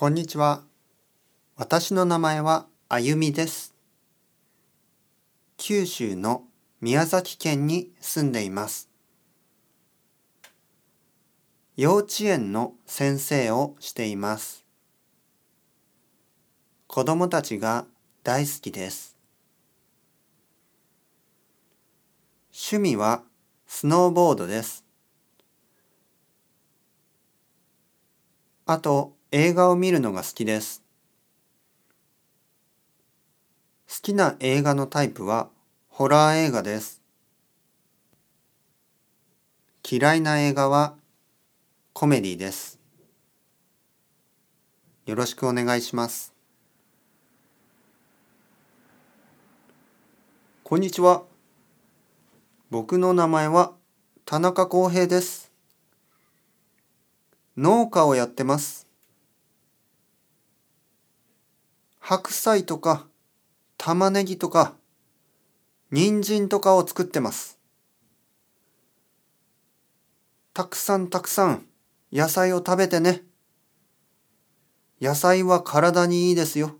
こんにちは。私の名前はあゆみです。九州の宮崎県に住んでいます。幼稚園の先生をしています。子供たちが大好きです。趣味はスノーボードです。あと映画を見るのが好きです。好きな映画のタイプはホラー映画です。嫌いな映画はコメディです。よろしくお願いします。こんにちは。僕の名前は田中康平です。農家をやってます。白菜とか玉ねぎとか人参とかを作ってます。たくさんたくさん野菜を食べてね。野菜は体にいいですよ。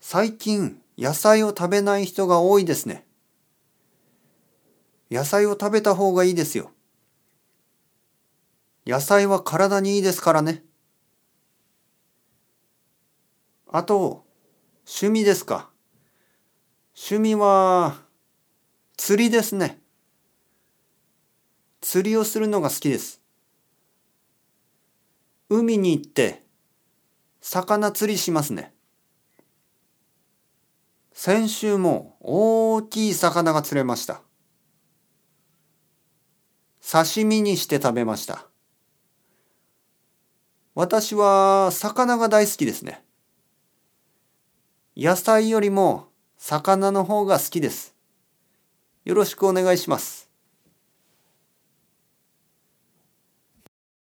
最近野菜を食べない人が多いですね。野菜を食べた方がいいですよ。野菜は体にいいですからね。あと、趣味ですか。趣味は、釣りですね。釣りをするのが好きです。海に行って、魚釣りしますね。先週も大きい魚が釣れました。刺身にして食べました。私は魚が大好きですね。野菜よりも魚の方が好きです。よろしくお願いします。